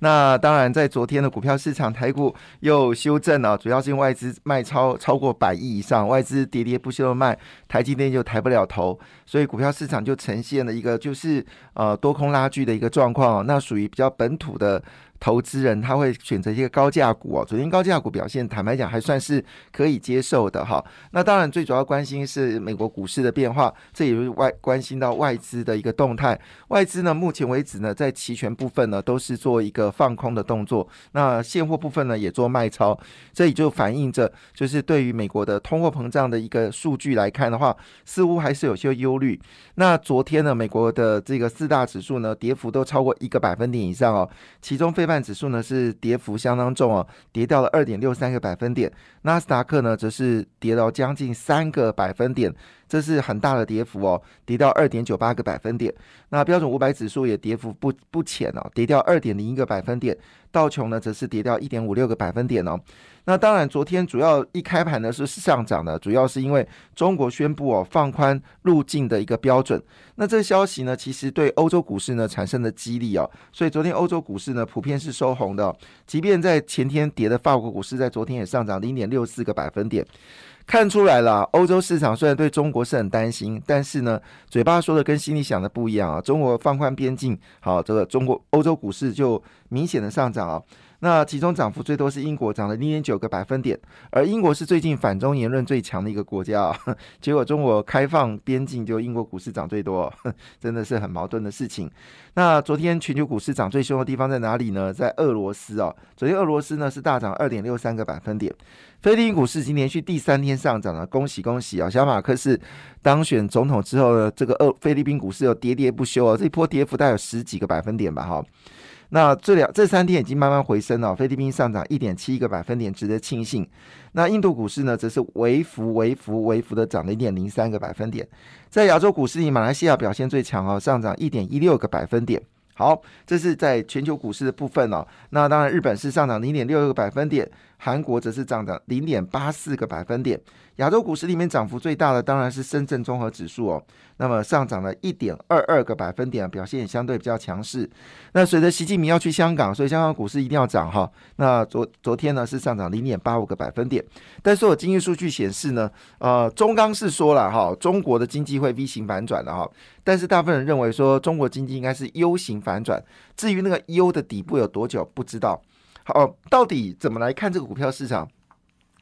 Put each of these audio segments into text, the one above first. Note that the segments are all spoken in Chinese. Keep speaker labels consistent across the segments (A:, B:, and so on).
A: 那当然，在昨天的股票市场，台股又修正了，主要是因外资卖超超过百亿以上，外资喋喋不休的卖，台积电就抬不了头，所以股票市场就呈现了一个就是呃多空拉锯的一个状况。那属于比较本土的。投资人他会选择一个高价股哦，昨天高价股表现，坦白讲还算是可以接受的哈。那当然最主要关心是美国股市的变化，这也是外关心到外资的一个动态。外资呢，目前为止呢，在期权部分呢都是做一个放空的动作，那现货部分呢也做卖超，这也就反映着就是对于美国的通货膨胀的一个数据来看的话，似乎还是有些忧虑。那昨天呢，美国的这个四大指数呢，跌幅都超过一个百分点以上哦，其中非半指数呢是跌幅相当重哦，跌掉了二点六三个百分点。纳斯达克呢则是跌到将近三个百分点，这是很大的跌幅哦，跌到二点九八个百分点。那标准五百指数也跌幅不不浅哦，跌掉二点零一个百分点。道琼呢则是跌掉一点五六个百分点哦。那当然，昨天主要一开盘呢是上涨的，主要是因为中国宣布哦放宽入境的一个标准。那这消息呢，其实对欧洲股市呢产生了激励哦，所以昨天欧洲股市呢普遍是收红的。即便在前天跌的法国股市，在昨天也上涨零点六四个百分点。看出来了，欧洲市场虽然对中国是很担心，但是呢，嘴巴说的跟心里想的不一样啊。中国放宽边境，好，这个中国欧洲股市就明显的上涨啊。那其中涨幅最多是英国，涨了零点九个百分点，而英国是最近反中言论最强的一个国家啊。结果中国开放边境，就英国股市涨最多，真的是很矛盾的事情。那昨天全球股市涨最凶的地方在哪里呢？在俄罗斯啊。昨天俄罗斯呢是大涨二点六三个百分点。菲律宾股市已经连续第三天上涨了，恭喜恭喜啊！小马克思当选总统之后呢，这个俄菲律宾股市又跌跌不休啊，这一波跌幅大概有十几个百分点吧，哈。那这两这三天已经慢慢回升了，菲律宾上涨一点七一个百分点，值得庆幸。那印度股市呢，则是微幅、微幅、微幅的涨了一点零三个百分点。在亚洲股市里，马来西亚表现最强哦，上涨一点一六个百分点。好，这是在全球股市的部分哦。那当然，日本是上涨零点六个百分点。韩国则是涨的零点八四个百分点，亚洲股市里面涨幅最大的当然是深圳综合指数哦，那么上涨了一点二二个百分点，表现也相对比较强势。那随着习近平要去香港，所以香港股市一定要涨哈。那昨昨天呢是上涨零点八五个百分点，但是我经济数据显示呢，呃，中钢是说了哈，中国的经济会 V 型反转的哈，但是大部分人认为说中国经济应该是 U 型反转，至于那个 U 的底部有多久不知道。好，到底怎么来看这个股票市场？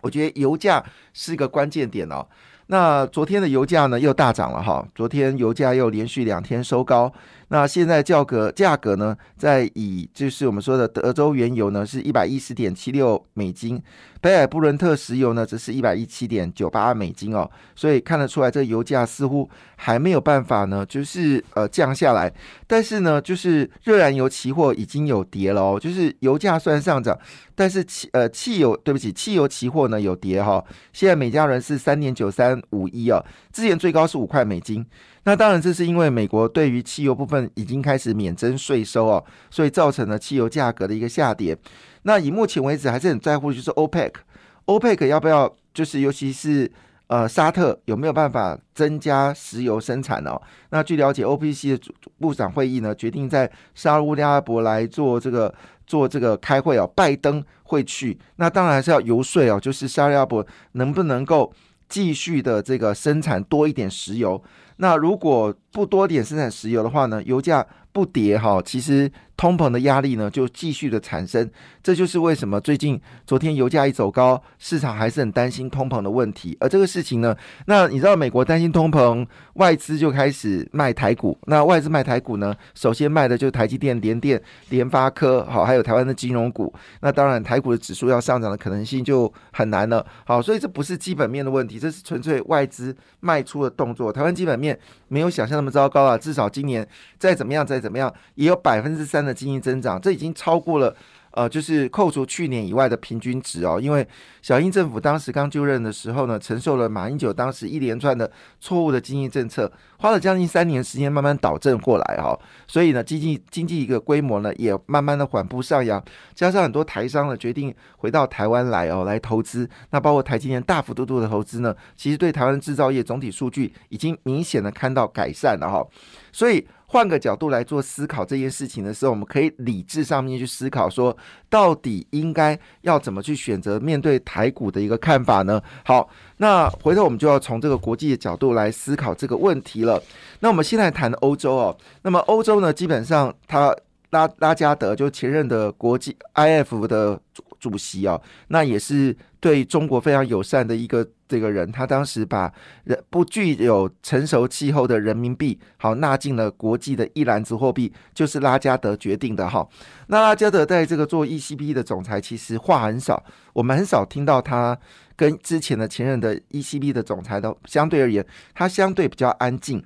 A: 我觉得油价是一个关键点哦。那昨天的油价呢又大涨了哈，昨天油价又连续两天收高。那现在价格价格呢，在以就是我们说的德州原油呢是一百一十点七六美金。北海布伦特石油呢，则是一百一七点九八美金哦，所以看得出来，这个油价似乎还没有办法呢，就是呃降下来。但是呢，就是热燃油期货已经有跌了哦，就是油价虽然上涨，但是汽呃汽油对不起，汽油期货呢有跌哈。现在每加仑是三点九三五一啊，之前最高是五块美金。那当然，这是因为美国对于汽油部分已经开始免征税收哦，所以造成了汽油价格的一个下跌。那以目前为止还是很在乎，就是 OPEC，OPEC 要不要就是尤其是呃沙特有没有办法增加石油生产哦？那据了解，OPC 的部长会议呢决定在沙乌阿拉伯来做这个做这个开会啊，拜登会去，那当然还是要游说哦，就是沙利阿拉伯能不能够继续的这个生产多一点石油？那如果不多点生产石油的话呢，油价不跌哈，其实。通膨的压力呢，就继续的产生，这就是为什么最近昨天油价一走高，市场还是很担心通膨的问题。而这个事情呢，那你知道美国担心通膨，外资就开始卖台股。那外资卖台股呢，首先卖的就是台积电、联电、联发科，好，还有台湾的金融股。那当然，台股的指数要上涨的可能性就很难了。好，所以这不是基本面的问题，这是纯粹外资卖出的动作。台湾基本面没有想象那么糟糕啊，至少今年再怎么样再怎么样，也有百分之三的。经济增长，这已经超过了呃，就是扣除去年以外的平均值哦，因为小英政府当时刚就任的时候呢，承受了马英九当时一连串的错误的经济政策，花了将近三年时间慢慢导正过来哈，所以呢，经济经济一个规模呢也慢慢的缓步上扬，加上很多台商呢决定回到台湾来哦来投资，那包括台积电大幅度度的投资呢，其实对台湾制造业总体数据已经明显的看到改善了哈，所以。换个角度来做思考这件事情的时候，我们可以理智上面去思考，说到底应该要怎么去选择面对台股的一个看法呢？好，那回头我们就要从这个国际的角度来思考这个问题了。那我们现在谈欧洲哦，那么欧洲呢，基本上他拉拉加德就前任的国际 IF 的。主席啊，那也是对中国非常友善的一个这个人。他当时把人不具有成熟气候的人民币好纳进了国际的一篮子货币，就是拉加德决定的哈。那拉加德在这个做 ECB 的总裁，其实话很少，我们很少听到他跟之前的前任的 ECB 的总裁都相对而言，他相对比较安静。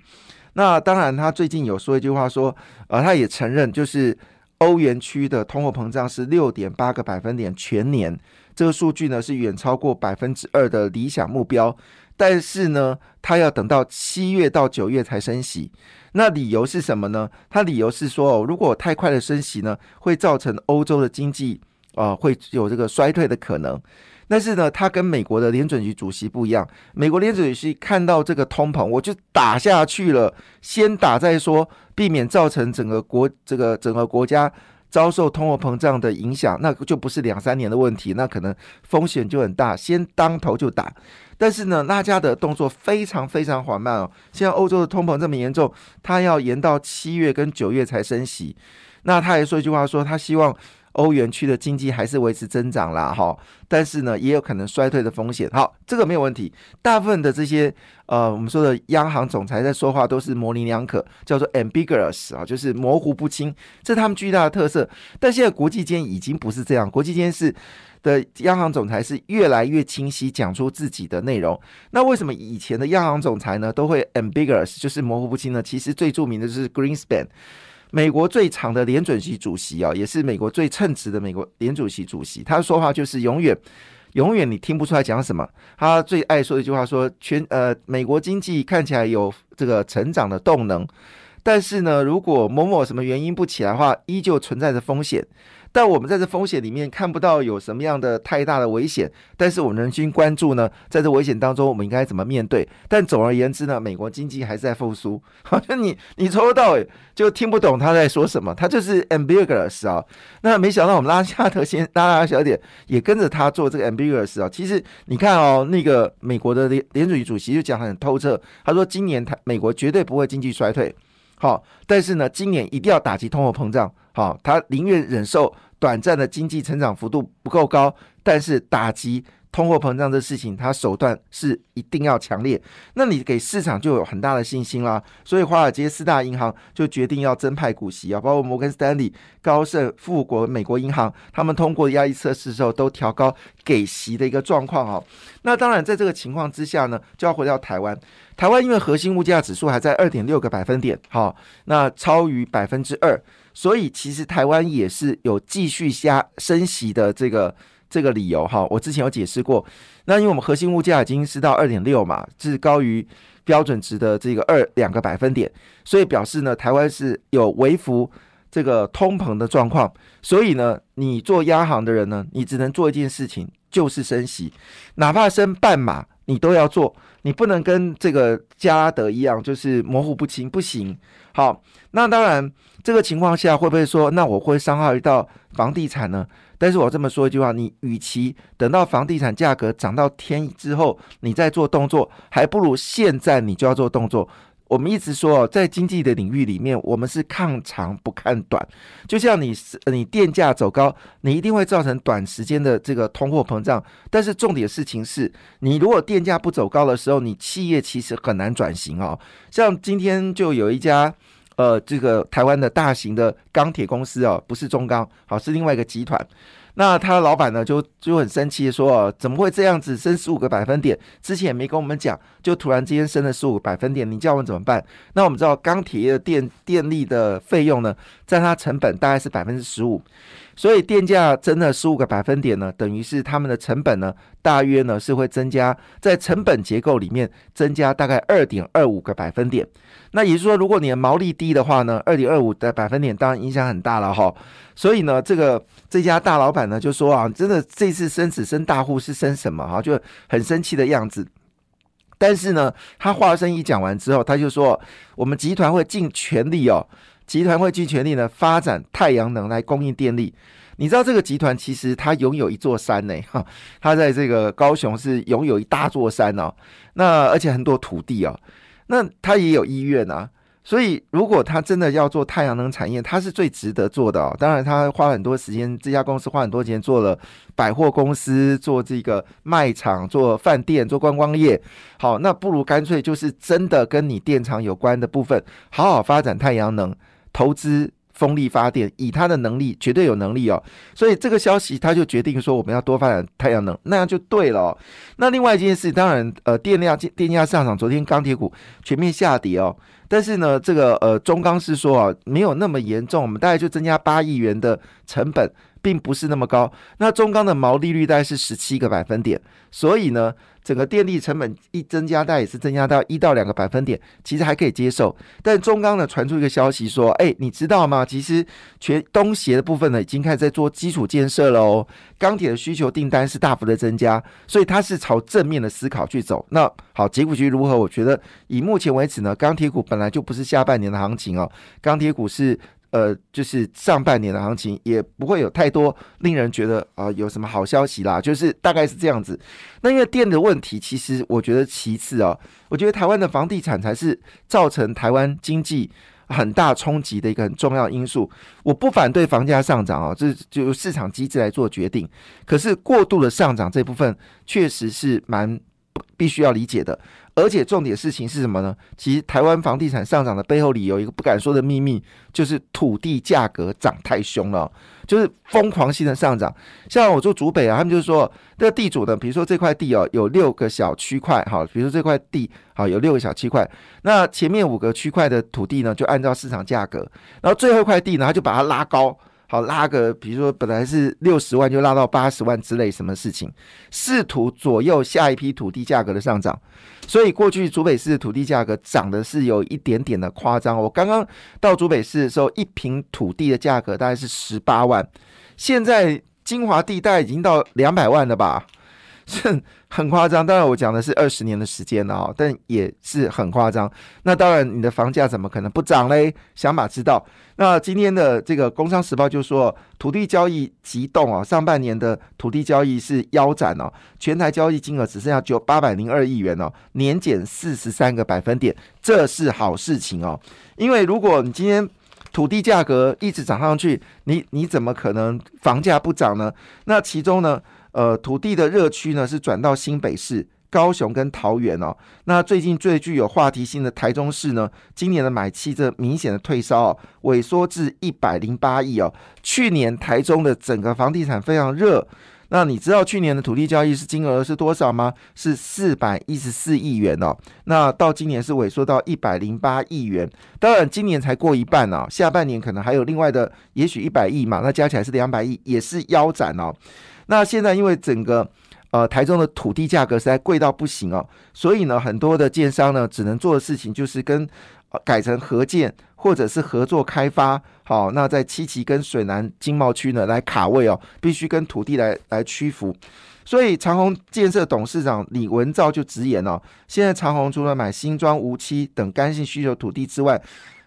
A: 那当然，他最近有说一句话，说呃，他也承认就是。欧元区的通货膨胀是六点八个百分点全年，这个数据呢是远超过百分之二的理想目标。但是呢，它要等到七月到九月才升息。那理由是什么呢？它理由是说，哦，如果太快的升息呢，会造成欧洲的经济啊会有这个衰退的可能。但是呢，他跟美国的联准局主席不一样。美国联准局看到这个通膨，我就打下去了，先打再说，避免造成整个国这个整个国家遭受通货膨胀的影响，那就不是两三年的问题，那可能风险就很大，先当头就打。但是呢，拉加德动作非常非常缓慢哦。现在欧洲的通膨这么严重，他要延到七月跟九月才升息。那他还说一句话，说他希望。欧元区的经济还是维持增长啦，哈，但是呢，也有可能衰退的风险。好，这个没有问题。大部分的这些呃，我们说的央行总裁在说话都是模棱两可，叫做 ambiguous 啊，就是模糊不清，这是他们巨大的特色。但现在国际间已经不是这样，国际间是的央行总裁是越来越清晰讲出自己的内容。那为什么以前的央行总裁呢都会 ambiguous，就是模糊不清呢？其实最著名的就是 Greenspan。美国最长的联准席主席啊，也是美国最称职的美国联主席主席。他说话就是永远，永远你听不出来讲什么。他最爱说一句话说：全呃，美国经济看起来有这个成长的动能，但是呢，如果某某什么原因不起来的话，依旧存在着风险。但我们在这风险里面看不到有什么样的太大的危险，但是我们人心关注呢，在这危险当中，我们应该怎么面对？但总而言之呢，美国经济还是在复苏。好 像你你抽到尾就听不懂他在说什么，他就是 ambiguous 啊。那没想到我们拉加德先拉拉小姐也跟着他做这个 ambiguous 啊。其实你看哦，那个美国的联联储局主席就讲很透彻，他说今年他美国绝对不会经济衰退，好，但是呢，今年一定要打击通货膨胀，好，他宁愿忍受。短暂的经济成长幅度不够高，但是打击通货膨胀这事情，他手段是一定要强烈。那你给市场就有很大的信心啦。所以华尔街四大银行就决定要增派股息啊，包括摩根斯丹利、高盛、富国、美国银行，他们通过压力测试之后都调高给息的一个状况啊。那当然，在这个情况之下呢，就要回到台湾。台湾因为核心物价指数还在二点六个百分点，好，那超于百分之二。所以其实台湾也是有继续加升息的这个这个理由哈，我之前有解释过。那因为我们核心物价已经是到二点六嘛，是高于标准值的这个二两个百分点，所以表示呢，台湾是有微幅这个通膨的状况。所以呢，你做央行的人呢，你只能做一件事情，就是升息，哪怕升半码，你都要做。你不能跟这个加拉德一样，就是模糊不清，不行。好，那当然，这个情况下会不会说，那我会伤害到房地产呢？但是我这么说一句话，你与其等到房地产价格涨到天之后，你再做动作，还不如现在你就要做动作。我们一直说，在经济的领域里面，我们是看长不看短。就像你是你电价走高，你一定会造成短时间的这个通货膨胀。但是重点事情是，你如果电价不走高的时候，你企业其实很难转型哦。像今天就有一家呃，这个台湾的大型的钢铁公司哦，不是中钢，好是另外一个集团。那他的老板呢，就就很生气说，怎么会这样子升十五个百分点？之前也没跟我们讲，就突然之间升了十五个百分点，你叫我们怎么办？那我们知道钢铁的电电力的费用呢，占它成本大概是百分之十五。所以电价增了十五个百分点呢，等于是他们的成本呢，大约呢是会增加在成本结构里面增加大概二点二五个百分点。那也就是说，如果你的毛利低的话呢，二点二五的百分点当然影响很大了哈。所以呢，这个这家大老板呢就说啊，真的这次生子生大户是生什么哈，就很生气的样子。但是呢，他话声一讲完之后，他就说我们集团会尽全力哦。集团会尽全力呢发展太阳能来供应电力。你知道这个集团其实它拥有一座山呢，哈，它在这个高雄是拥有一大座山哦，那而且很多土地哦，那它也有医院啊，所以如果他真的要做太阳能产业，他是最值得做的哦。当然，他花很多时间，这家公司花很多钱做了百货公司，做这个卖场，做饭店，做观光业。好，那不如干脆就是真的跟你电厂有关的部分，好好发展太阳能。投资风力发电，以他的能力绝对有能力哦，所以这个消息他就决定说我们要多发展太阳能，那样就对了。那另外一件事，当然呃电量电价上涨，昨天钢铁股全面下跌哦，但是呢这个呃中钢是说啊没有那么严重，我们大概就增加八亿元的成本。并不是那么高，那中钢的毛利率大概是十七个百分点，所以呢，整个电力成本一增加，大概也是增加到一到两个百分点，其实还可以接受。但中钢呢传出一个消息说，哎，你知道吗？其实全东协的部分呢，已经开始在做基础建设了哦，钢铁的需求订单是大幅的增加，所以它是朝正面的思考去走。那好，结果局如何？我觉得以目前为止呢，钢铁股本来就不是下半年的行情哦，钢铁股是。呃，就是上半年的行情也不会有太多令人觉得啊有什么好消息啦，就是大概是这样子。那因为电的问题，其实我觉得其次啊，我觉得台湾的房地产才是造成台湾经济很大冲击的一个很重要因素。我不反对房价上涨啊，这就市场机制来做决定。可是过度的上涨这部分确实是蛮 必须要理解的。而且重点事情是什么呢？其实台湾房地产上涨的背后理由，一个不敢说的秘密，就是土地价格涨太凶了，就是疯狂性的上涨。像我住竹北啊，他们就说，这地主呢，比如说这块地哦，有六个小区块，哈，比如说这块地好有六个小区块，那前面五个区块的土地呢，就按照市场价格，然后最后一块地呢，他就把它拉高。好拉个，比如说本来是六十万，就拉到八十万之类，什么事情？试图左右下一批土地价格的上涨，所以过去竹北市的土地价格涨的是有一点点的夸张。我刚刚到竹北市的时候，一平土地的价格大概是十八万，现在金华地带已经到两百万了吧？是很夸张，当然我讲的是二十年的时间了啊，但也是很夸张。那当然，你的房价怎么可能不涨嘞？想法知道。那今天的这个《工商时报》就说，土地交易急动啊，上半年的土地交易是腰斩哦，全台交易金额只剩下九八百零二亿元哦，年减四十三个百分点，这是好事情哦。因为如果你今天土地价格一直涨上去，你你怎么可能房价不涨呢？那其中呢？呃，土地的热区呢是转到新北市、高雄跟桃园哦。那最近最具有话题性的台中市呢，今年的买气这明显的退烧哦，萎缩至一百零八亿哦。去年台中的整个房地产非常热，那你知道去年的土地交易是金额是多少吗？是四百一十四亿元哦。那到今年是萎缩到一百零八亿元，当然今年才过一半哦，下半年可能还有另外的，也许一百亿嘛，那加起来是两百亿，也是腰斩哦。那现在因为整个呃台中的土地价格实在贵到不行哦，所以呢很多的建商呢只能做的事情就是跟改成合建或者是合作开发。好，那在七期跟水南经贸区呢来卡位哦，必须跟土地来来屈服。所以长虹建设董事长李文照就直言哦，现在长虹除了买新庄、无期等干性需求土地之外，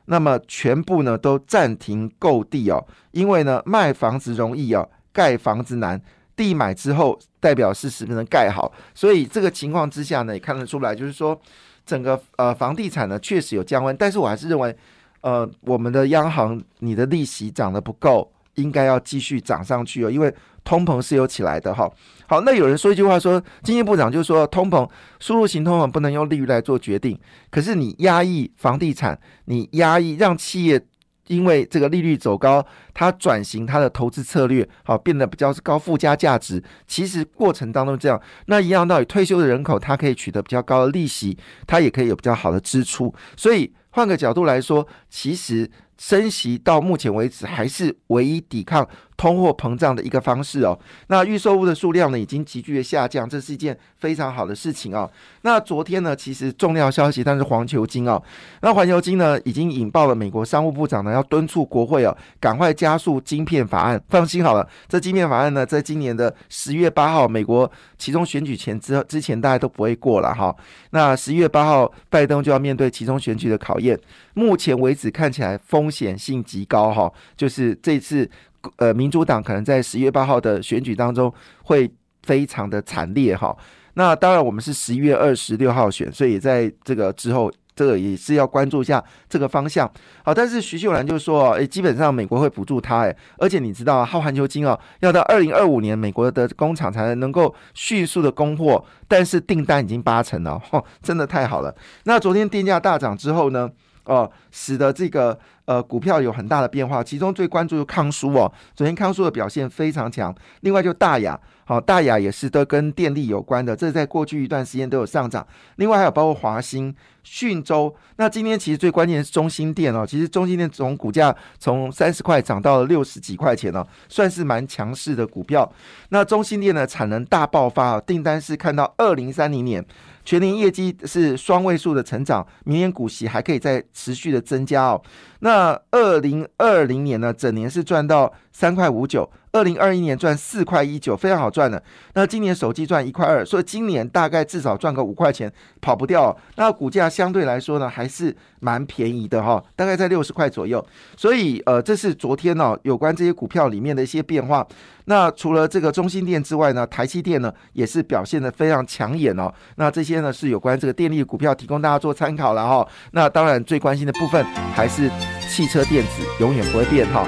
A: 那么全部呢都暂停购地哦，因为呢卖房子容易哦，盖房子难。地买之后，代表是是不能盖好？所以这个情况之下呢，也看得出来，就是说整个呃房地产呢确实有降温，但是我还是认为，呃，我们的央行你的利息涨得不够，应该要继续涨上去哦，因为通膨是有起来的哈。好，那有人说一句话说，经济部长就说通膨输入型通膨不能用利率来做决定，可是你压抑房地产，你压抑让企业。因为这个利率走高，它转型它的投资策略，好变得比较高附加价值。其实过程当中这样，那一样道理，退休的人口它可以取得比较高的利息，它也可以有比较好的支出。所以换个角度来说，其实升息到目前为止还是唯一抵抗。通货膨胀的一个方式哦，那预售物的数量呢已经急剧的下降，这是一件非常好的事情哦。那昨天呢，其实重要消息，但是环球金哦，那环球金呢已经引爆了美国商务部长呢要敦促国会哦，赶快加速晶片法案。放心好了，这晶片法案呢，在今年的十月八号，美国其中选举前之之前，大家都不会过了哈。那十一月八号，拜登就要面对其中选举的考验，目前为止看起来风险性极高哈，就是这次。呃，民主党可能在十月八号的选举当中会非常的惨烈哈。那当然，我们是十一月二十六号选，所以也在这个之后，这个也是要关注一下这个方向。好，但是徐秀兰就说，诶，基本上美国会补助他，诶，而且你知道，耗环球金哦，要到二零二五年，美国的工厂才能够迅速的供货，但是订单已经八成了，哦，真的太好了。那昨天电价大涨之后呢，哦，使得这个。呃，股票有很大的变化，其中最关注的康舒哦，昨天康舒的表现非常强。另外就大雅，好，大雅也是都跟电力有关的，这在过去一段时间都有上涨。另外还有包括华兴、讯州，那今天其实最关键是中心电哦，其实中心电从股价从三十块涨到了六十几块钱哦，算是蛮强势的股票。那中心电的产能大爆发，订单是看到二零三零年。全年业绩是双位数的成长，明年股息还可以再持续的增加哦。那二零二零年呢，整年是赚到三块五九。二零二一年赚四块一九，非常好赚的。那今年手机赚一块二，所以今年大概至少赚个五块钱，跑不掉。那股价相对来说呢，还是蛮便宜的哈，大概在六十块左右。所以呃，这是昨天呢有关这些股票里面的一些变化。那除了这个中心店之外呢，台积电呢也是表现的非常抢眼哦。那这些呢是有关这个电力股票，提供大家做参考了哈。那当然最关心的部分还是汽车电子，永远不会变哈。